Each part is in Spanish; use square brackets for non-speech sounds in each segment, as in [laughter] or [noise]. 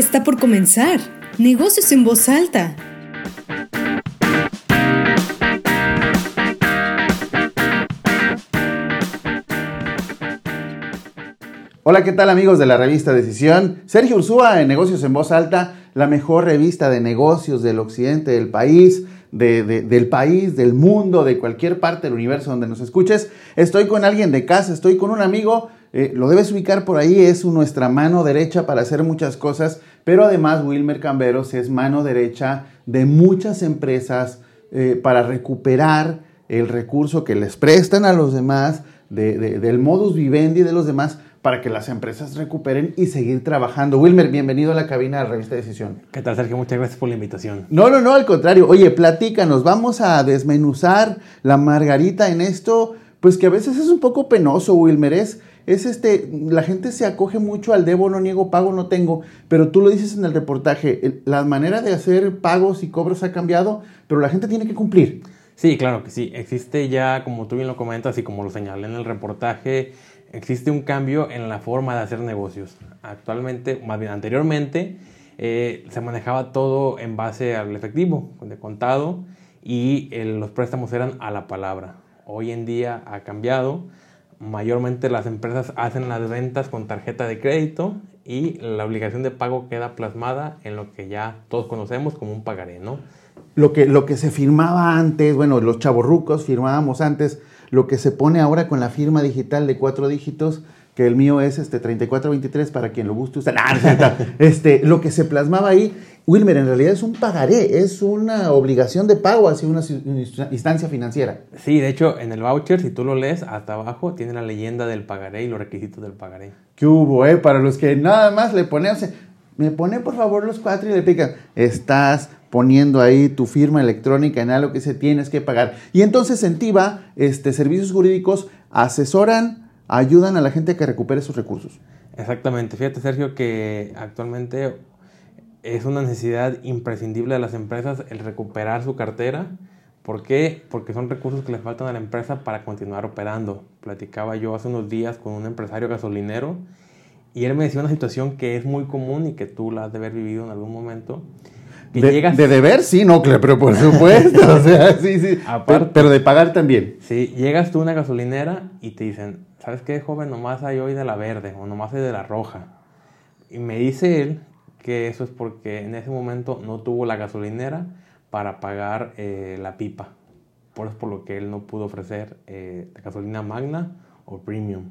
Está por comenzar. Negocios en voz alta. Hola, ¿qué tal amigos de la revista Decisión? Sergio Ursúa en Negocios en Voz Alta, la mejor revista de negocios del occidente del país, del país, del mundo, de cualquier parte del universo donde nos escuches. Estoy con alguien de casa, estoy con un amigo, eh, lo debes ubicar por ahí, es nuestra mano derecha para hacer muchas cosas, pero además Wilmer Camberos es mano derecha de muchas empresas eh, para recuperar el recurso que les prestan a los demás, del modus vivendi de los demás para que las empresas recuperen y seguir trabajando. Wilmer, bienvenido a la cabina de la revista Decisión. ¿Qué tal, Sergio? Muchas gracias por la invitación. No, no, no, al contrario. Oye, platícanos, vamos a desmenuzar la margarita en esto, pues que a veces es un poco penoso, Wilmer. Es, es este, la gente se acoge mucho al debo, no niego, pago, no tengo, pero tú lo dices en el reportaje, la manera de hacer pagos y cobros ha cambiado, pero la gente tiene que cumplir. Sí, claro que sí. Existe ya, como tú bien lo comentas y como lo señalé en el reportaje, existe un cambio en la forma de hacer negocios. Actualmente, más bien anteriormente, eh, se manejaba todo en base al efectivo, de contado, y los préstamos eran a la palabra. Hoy en día ha cambiado. Mayormente las empresas hacen las ventas con tarjeta de crédito y la obligación de pago queda plasmada en lo que ya todos conocemos como un pagaré, ¿no? Lo que, lo que se firmaba antes, bueno, los chavorrucos firmábamos antes lo que se pone ahora con la firma digital de cuatro dígitos, que el mío es este 3423 para quien lo guste usar. [laughs] este, lo que se plasmaba ahí, Wilmer, en realidad es un pagaré, es una obligación de pago hacia una instancia financiera. Sí, de hecho, en el voucher, si tú lo lees hasta abajo, tiene la leyenda del pagaré y los requisitos del pagaré. ¿Qué hubo, eh? Para los que nada más le ponen, me pone por favor los cuatro y le pican, estás poniendo ahí tu firma electrónica en algo que se tienes que pagar. Y entonces en TIVA, este, servicios jurídicos asesoran, ayudan a la gente a que recupere sus recursos. Exactamente. Fíjate, Sergio, que actualmente es una necesidad imprescindible de las empresas el recuperar su cartera. ¿Por qué? Porque son recursos que le faltan a la empresa para continuar operando. Platicaba yo hace unos días con un empresario gasolinero y él me decía una situación que es muy común y que tú la has de haber vivido en algún momento de, deber, sí, no, pero por [laughs] supuesto. o sea, sí, sí. pero, de pagar también. Sí, llegas tú a una gasolinera y te dicen, ¿sabes qué, joven? Nomás hay hoy de la verde o nomás hay de la roja. Y me dice él que eso es porque en ese momento no tuvo la gasolinera para pagar eh, la pipa. Por eso por lo que él no pudo ofrecer eh, gasolina magna o premium.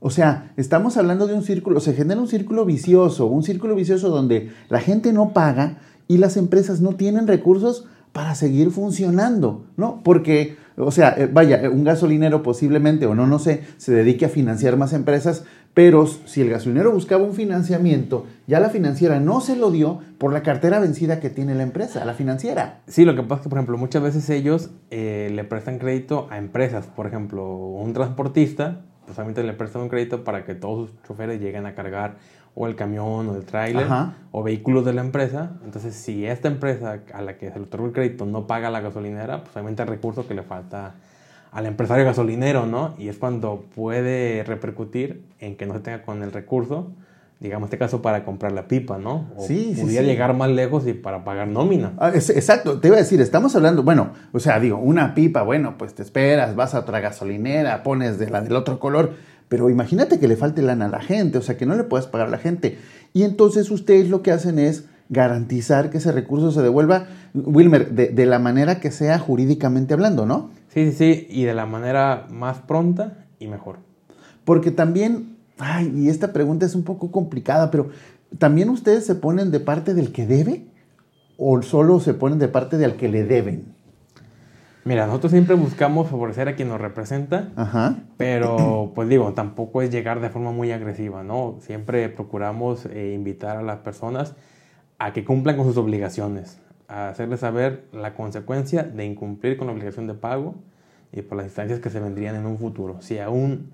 O sea, estamos hablando de un círculo, se genera un círculo vicioso, un círculo vicioso donde la gente no paga y las empresas no tienen recursos para seguir funcionando, ¿no? Porque, o sea, eh, vaya, un gasolinero posiblemente, o no, no sé, se dedique a financiar más empresas, pero si el gasolinero buscaba un financiamiento, ya la financiera no se lo dio por la cartera vencida que tiene la empresa, la financiera. Sí, lo que pasa es que, por ejemplo, muchas veces ellos eh, le prestan crédito a empresas. Por ejemplo, un transportista, pues solamente le prestan un crédito para que todos sus choferes lleguen a cargar o el camión o el tráiler o vehículos de la empresa. Entonces, si esta empresa a la que se le otorgó el crédito no paga la gasolinera, pues obviamente el recurso que le falta al empresario gasolinero, ¿no? Y es cuando puede repercutir en que no se tenga con el recurso, digamos, este caso para comprar la pipa, ¿no? O sí, sí, llegar más lejos y para pagar nómina. Ah, exacto, te iba a decir, estamos hablando, bueno, o sea, digo, una pipa, bueno, pues te esperas, vas a otra gasolinera, pones de la del otro color, pero imagínate que le falte lana a la gente, o sea, que no le puedas pagar a la gente. Y entonces ustedes lo que hacen es garantizar que ese recurso se devuelva, Wilmer, de, la manera que sea jurídicamente hablando, ¿no? Sí, sí, sí, y de la manera más pronta y mejor. Porque también, ay, y esta pregunta es un poco complicada, pero ¿también ustedes se ponen de parte del que debe o solo se ponen de parte del que le deben? Mira, nosotros siempre buscamos favorecer a quien nos representa, pero pues digo, tampoco es llegar de forma muy agresiva, ¿no? Siempre procuramos eh, invitar a las personas a que cumplan con sus obligaciones, a hacerles saber la consecuencia de incumplir con la obligación de pago y por las instancias que se vendrían en un futuro. Si aún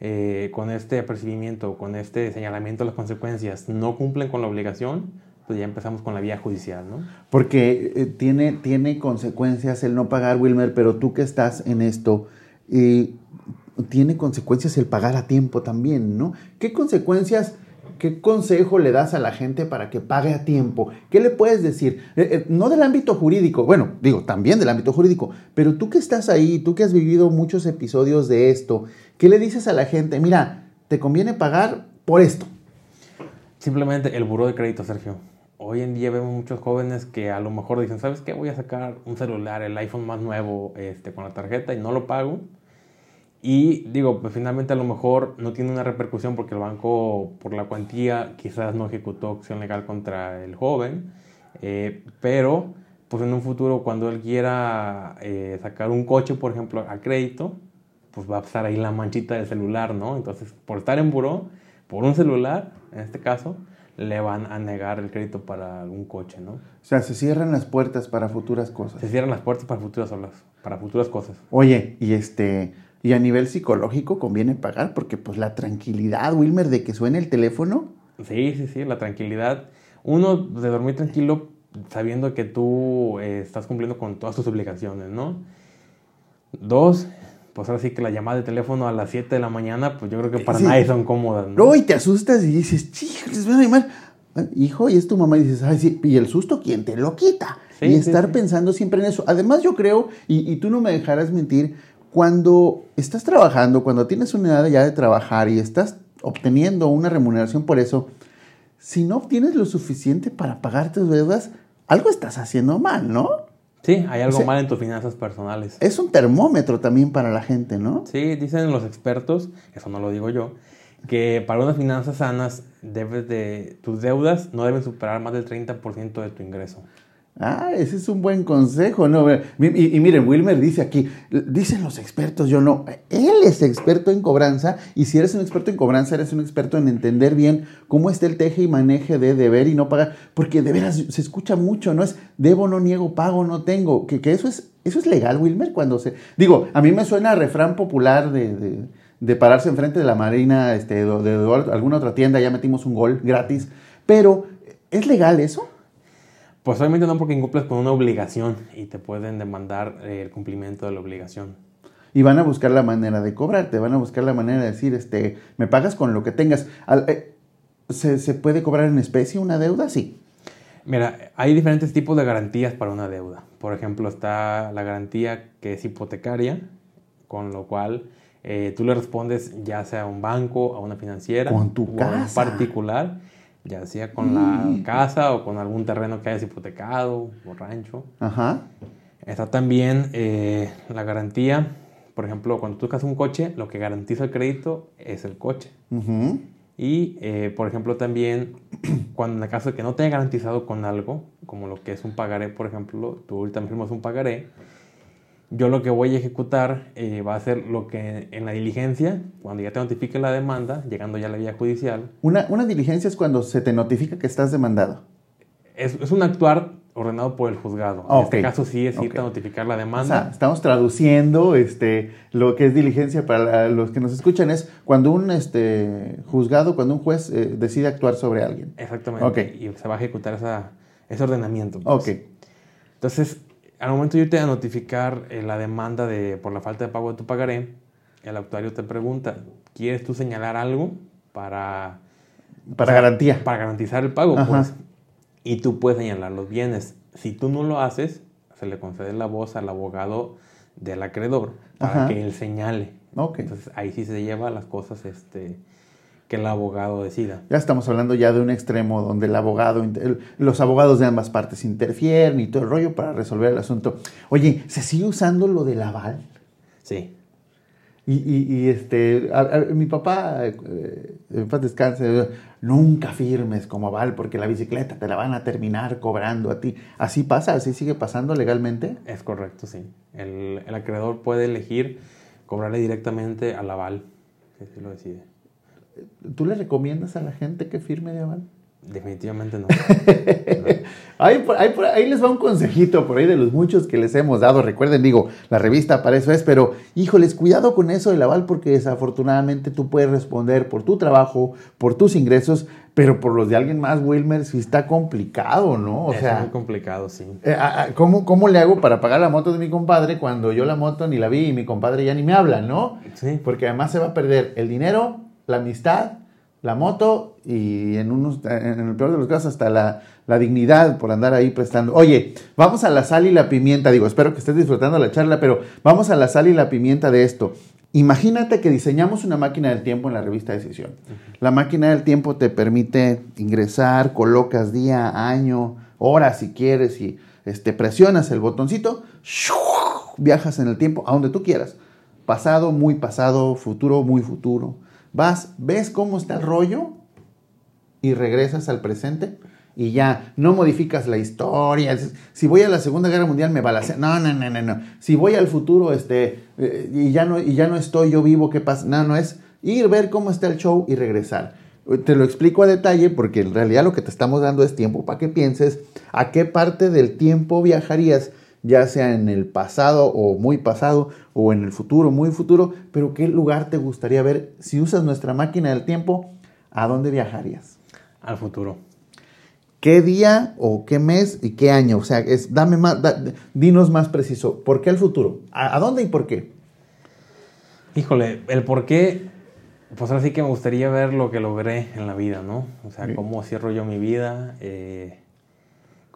eh, con este apercibimiento, con este señalamiento de las consecuencias no cumplen con la obligación, pues ya empezamos con la vía judicial, ¿no? Porque eh, tiene, tiene consecuencias el no pagar, Wilmer, pero tú que estás en esto, eh, tiene consecuencias el pagar a tiempo también, ¿no? ¿Qué consecuencias ¿qué consejo le das a la gente para que pague a tiempo? ¿Qué le puedes decir? Eh, eh, no del ámbito jurídico, bueno, digo, también del ámbito jurídico, pero tú que estás ahí, tú que has vivido muchos episodios de esto, ¿qué le dices a la gente? Mira, te conviene pagar por esto. Simplemente el buró de crédito, Sergio. Hoy en día vemos muchos jóvenes que a lo mejor dicen, ¿sabes qué? Voy a sacar un celular, el iPhone más nuevo, este, con la tarjeta y no lo pago. Y digo, pues finalmente a lo mejor no tiene una repercusión porque el banco, por la cuantía, quizás no ejecutó acción legal contra el joven. Eh, pero, pues en un futuro, cuando él quiera eh, sacar un coche, por ejemplo, a crédito, pues va a pasar ahí la manchita del celular, ¿no? Entonces, por estar en buró, por un celular, en este caso, le van a negar el crédito para algún coche, ¿no? O sea, se cierran las puertas para futuras cosas. Se cierran las puertas para futuras olas, para futuras cosas. Oye, y este, y a nivel psicológico conviene pagar porque pues la tranquilidad, Wilmer, de que suene el teléfono. Sí, sí, sí, la tranquilidad. Uno, de dormir tranquilo sabiendo que tú eh, estás cumpliendo con todas tus obligaciones, ¿no? Dos, pues ahora sí que la llamada de teléfono a las 7 de la mañana, pues yo creo que para nadie son cómodas, ¿no? No, y te asustas y dices, les voy a llamar. Hijo, y es tu mamá y dices, ay, sí, y el susto, ¿quién te lo quita? y estar pensando siempre en eso. Además, yo creo, y, y tú no me dejarás mentir, cuando estás trabajando, cuando tienes una edad ya de trabajar y estás obteniendo una remuneración por eso, si no obtienes lo suficiente para pagar tus deudas, algo estás haciendo mal, ¿no? Sí, hay algo mal en tus finanzas personales. Es un termómetro también para la gente, ¿no? Sí, dicen los expertos, eso no lo digo yo, que para unas finanzas sanas debes de tus deudas no deben superar más del 30% de tu ingreso. Ah, ese es un buen consejo, ¿no? Y, miren, Wilmer dice aquí, dicen los expertos, yo no, él es experto en cobranza y si eres un experto en cobranza, eres un experto en entender bien cómo está el teje y maneje de deber y no pagar, porque de veras se escucha mucho, ¿no? Es debo, no niego, pago, no tengo, que, eso, es, eso es legal, Wilmer, cuando se... Digo, a mí me suena a refrán popular de, de, de pararse enfrente de la marina, este, de, de alguna otra tienda, ya metimos un gol gratis, pero ¿es legal eso? Pues obviamente no porque incumples con una obligación y te pueden demandar eh, el cumplimiento de la obligación. Y van a buscar la manera de cobrarte, van a buscar la manera de decir, este, me pagas con lo que tengas. Eh, ¿Se, puede cobrar en especie una deuda? Sí. Mira, hay diferentes tipos de garantías para una deuda. Por ejemplo, está la garantía que es hipotecaria, con lo cual eh, tú le respondes ya sea a un banco, a una financiera, con tu casa. a un particular ya sea con la casa o con algún terreno que hayas hipotecado o rancho. Ajá. Está también eh, la garantía, por ejemplo, cuando tú sacas un coche, lo que garantiza el crédito es el coche. Y, eh, por ejemplo, también [clears throat] cuando en el caso de que no te haya garantizado con algo, como lo que es un pagaré, por ejemplo, tú ahorita mismo es un pagaré, yo lo que voy a ejecutar eh, va a ser lo que en la diligencia, cuando ya te notifique la demanda, llegando ya a la vía judicial. Una, una diligencia es cuando se te notifica que estás demandado. Es, es un actuar ordenado por el juzgado. En este caso sí es irte a notificar la demanda. O sea, estamos traduciendo este, lo que es diligencia para los que nos escuchan es cuando un este, juzgado, cuando un juez eh, decide actuar sobre alguien. Exactamente. Y se va a ejecutar esa, ese ordenamiento. Pues. Ok. Entonces, al momento de irte a notificar eh, la demanda de, por la falta de pago de tu pagaré, el actuario te pregunta, ¿quieres tú señalar algo para... Para garantía. Para garantizar el pago, pues. Y tú puedes señalar los bienes. Si tú no lo haces, se le concede la voz al abogado del acreedor para que él señale. Entonces ahí sí se lleva las cosas este, que el abogado decida. Ya estamos hablando ya de un extremo donde el abogado, los abogados de ambas partes interfieren y todo el rollo para resolver el asunto. Oye, ¿se sigue usando lo del aval? Sí. Y, este, mi papá, eh, en paz descanse, nunca firmes como aval porque la bicicleta te la van a terminar cobrando a ti. ¿Así pasa? ¿Así sigue pasando legalmente? Es correcto, sí. El, el acreedor puede elegir cobrarle directamente al aval, si lo decide. ¿Tú le recomiendas a la gente que firme de aval? Definitivamente no. [laughs] ahí, ahí, les va un consejito por ahí de los muchos que les hemos dado. Recuerden, digo, la revista para eso es, pero híjoles, cuidado con eso del aval porque desafortunadamente tú puedes responder por tu trabajo, por tus ingresos, pero por los de alguien más, Wilmer, sí está complicado, ¿no? O es sea, muy complicado, sí. Eh, ¿cómo, ¿Cómo le hago para pagar la moto de mi compadre cuando yo la moto ni la vi y mi compadre ya ni me habla, ¿no? Sí. Porque además se va a perder el dinero, la amistad, la moto y en, unos, en el peor de los casos hasta la, la, dignidad por andar ahí prestando. Oye, vamos a la sal y la pimienta, digo, espero que estés disfrutando la charla, pero vamos a la sal y la pimienta de esto. Imagínate que diseñamos una máquina del tiempo en la revista Decisión. La máquina del tiempo te permite ingresar, colocas día, año, hora si quieres y este, presionas el botoncito, viajas en el tiempo a donde tú quieras. Pasado, muy pasado, futuro, muy futuro. Vas, ves cómo está el rollo y regresas al presente y ya no modificas la historia. Si voy a la Segunda Guerra Mundial me balacea. No, no, no, no, no. Si voy al futuro este, eh, y, ya no, y ya no estoy yo vivo, ¿qué pasa? No, no es ir, ver cómo está el show y regresar. Te lo explico a detalle porque en realidad lo que te estamos dando es tiempo para que pienses a qué parte del tiempo viajarías, ya sea en el pasado o muy pasado o en el futuro, muy futuro, pero qué lugar te gustaría ver si usas nuestra máquina del tiempo, ¿a dónde viajarías? Al futuro qué día o qué mes y qué año. O sea, es, dame más, dinos más preciso. ¿Por qué el futuro? ¿A, dónde y por qué? Híjole, el por qué, pues ahora sí que me gustaría ver lo que logré en la vida, ¿no? O sea, cómo cierro yo mi vida. Eh,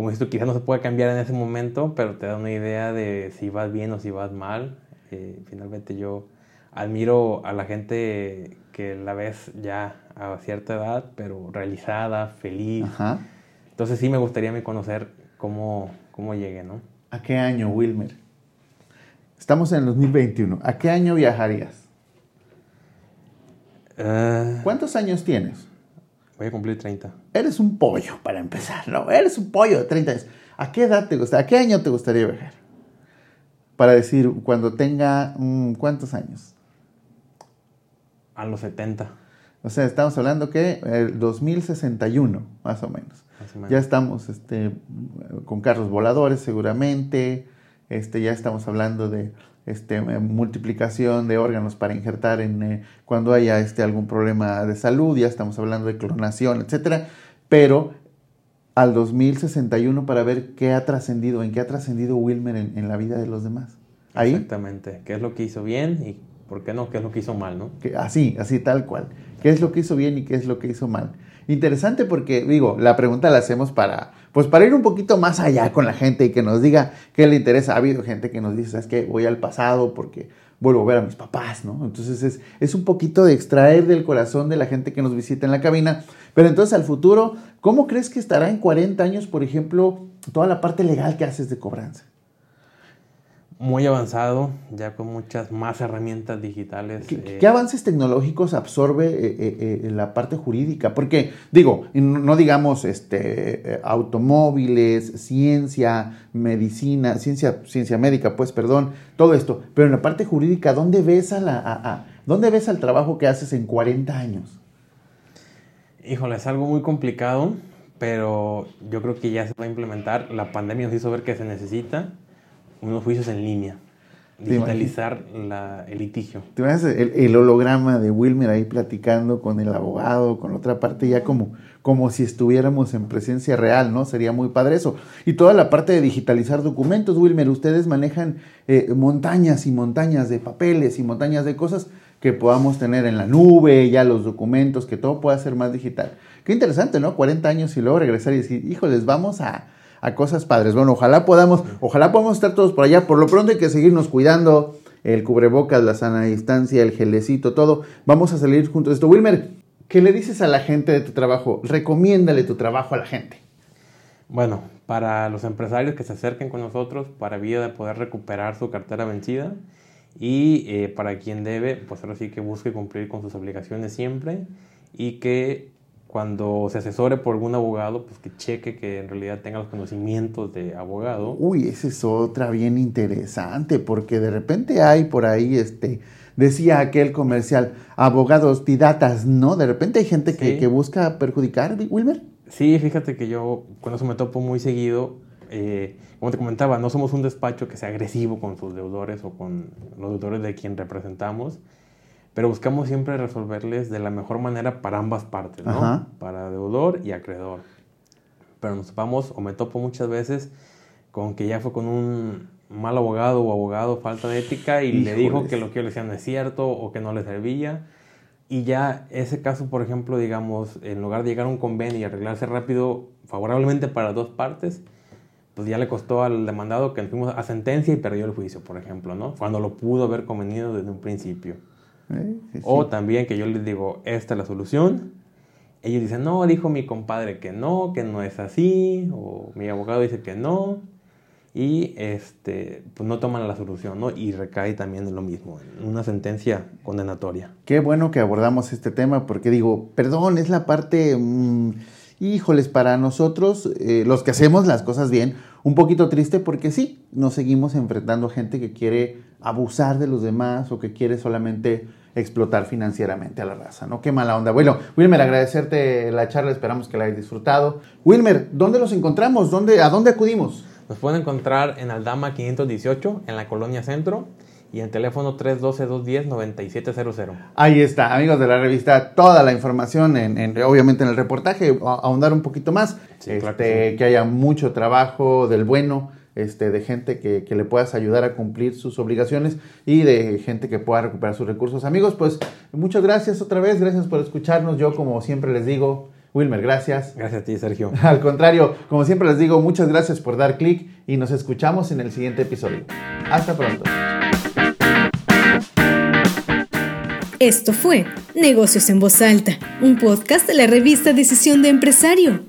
como esto quizás no se puede cambiar en ese momento, pero te da una idea de si vas bien o si vas mal. Eh, finalmente yo admiro a la gente que la ves ya a cierta edad, pero realizada, feliz. Ajá entonces sí me gustaría conocer cómo, cómo llegué, ¿no? ¿A qué año, Wilmer? Estamos en el 2021. ¿A qué año viajarías? Eh, ¿Cuántos años tienes? Voy a cumplir 30. Eres un pollo, para empezar, ¿no? Eres un pollo de 30 años. ¿A qué edad te gustaría? ¿A qué año te gustaría viajar? Para decir, cuando tenga, mm, ¿cuántos años? A los 70. O sea, estamos hablando que el 2061, más o menos. Ya estamos este, con carros voladores seguramente, este, ya estamos hablando de este, multiplicación de órganos para injertar en, eh, cuando haya este, algún problema de salud, ya estamos hablando de clonación, etc. Pero al 2061 para ver qué ha trascendido, en qué ha trascendido Wilmer en, la vida de los demás. ¿Ahí? Exactamente, qué es lo que hizo bien y por qué no, qué es lo que hizo mal, ¿no? así, así tal cual. ¿Qué es lo que hizo bien y qué es lo que hizo mal? Interesante porque, digo, la pregunta la hacemos para, pues para ir un poquito más allá con la gente y que nos diga qué le interesa. Ha habido gente que nos dice, es que voy al pasado porque vuelvo a ver a mis papás, ¿no? Entonces es, es un poquito de extraer del corazón de la gente que nos visita en la cabina. Pero entonces al futuro, ¿cómo crees que estará en 40 años, por ejemplo, toda la parte legal que haces de cobranza? Muy avanzado, ya con muchas más herramientas digitales. ¿Qué, eh, avances tecnológicos absorbe eh, eh, la parte jurídica? Porque, digo, no digamos este, automóviles, ciencia, medicina, ciencia, ciencia médica, pues, perdón, todo esto, pero en la parte jurídica, ¿dónde ves, a la, ¿dónde ves al trabajo que haces en 40 años? Híjole, es algo muy complicado, pero yo creo que ya se va a implementar. La pandemia nos hizo ver que se necesita unos juicios en línea. Digitalizar el litigio. ¿Te el, el, holograma de Wilmer ahí platicando con el abogado, con otra parte ya como, como si estuviéramos en presencia real, ¿no? Sería muy padre eso. Y toda la parte de digitalizar documentos, Wilmer, ustedes manejan eh, montañas y montañas de papeles y montañas de cosas que podamos tener en la nube, ya los documentos, que todo pueda ser más digital. Qué interesante, ¿no? 40 años y luego regresar y decir, híjoles, vamos a a cosas padres. Bueno, ojalá podamos, ojalá podamos estar todos por allá. Por lo pronto hay que seguirnos cuidando. El cubrebocas, la sana distancia, el gelecito, todo. Vamos a salir juntos de esto. Wilmer, ¿qué le dices a la gente de tu trabajo? Recomiéndale tu trabajo a la gente. Bueno, para los empresarios que se acerquen con nosotros para vía de poder recuperar su cartera vencida y eh, para quien debe, pues ahora sí que busque cumplir con sus obligaciones siempre y que cuando se asesore por algún abogado, pues que cheque que en realidad tenga los conocimientos de abogado. Uy, esa es otra bien interesante, porque de repente hay por ahí, este, decía aquel comercial, abogados piratas, ¿no? De repente hay gente que, busca perjudicar, Wilmer. Sí, fíjate que yo con eso me topo muy seguido. Eh, como te comentaba, no somos un despacho que sea agresivo con sus deudores o con los deudores de quien representamos pero buscamos siempre resolverles de la mejor manera para ambas partes, ¿no? Para deudor y acreedor. Pero nos topamos, o me topo muchas veces, con que ya fue con un mal abogado o abogado, falta de ética, y le dijo que lo que yo le decía no es cierto o que no le servía. Y ya ese caso, por ejemplo, digamos, en lugar de llegar a un convenio y arreglarse rápido, favorablemente para dos partes, pues ya le costó al demandado que fuimos a sentencia y perdió el juicio, por ejemplo, ¿no? Cuando lo pudo haber convenido desde un principio. Eh, sí, O también que yo les digo, esta es la solución. Ellos dicen, no, dijo mi compadre que no, que no es así. O mi abogado dice que no. Y este, pues no toman la solución, ¿no? Y recae también en lo mismo, en una sentencia condenatoria. Qué bueno que abordamos este tema porque digo, perdón, es la parte, mm, híjoles, para nosotros, eh, los que hacemos las cosas bien, un poquito triste porque sí, nos seguimos enfrentando a gente que quiere abusar de los demás o que quiere solamente explotar financieramente a la raza, ¿no? Qué mala onda. Bueno, Wilmer, agradecerte la charla, esperamos que la hayas disfrutado. Wilmer, ¿dónde los encontramos? ¿Dónde, ¿A dónde acudimos? Nos pueden encontrar en Aldama 518, en la Colonia Centro, y en teléfono 312-210-9700. Ahí está, amigos de la revista, toda la información, en, en- obviamente en el reportaje, ahondar un poquito más, Sí, claro este, que que, haya mucho trabajo del bueno, este, de gente que, que le puedas ayudar a cumplir sus obligaciones y de gente que pueda recuperar sus recursos. Amigos, pues muchas gracias otra vez, gracias por escucharnos. Yo, como siempre les digo, Wilmer, gracias. Gracias a ti, Sergio. [laughs] Al contrario, como siempre les digo, muchas gracias por dar clic y nos escuchamos en el siguiente episodio. Hasta pronto. Esto fue Negocios en Voz Alta, un podcast de la revista Decisión de Empresario.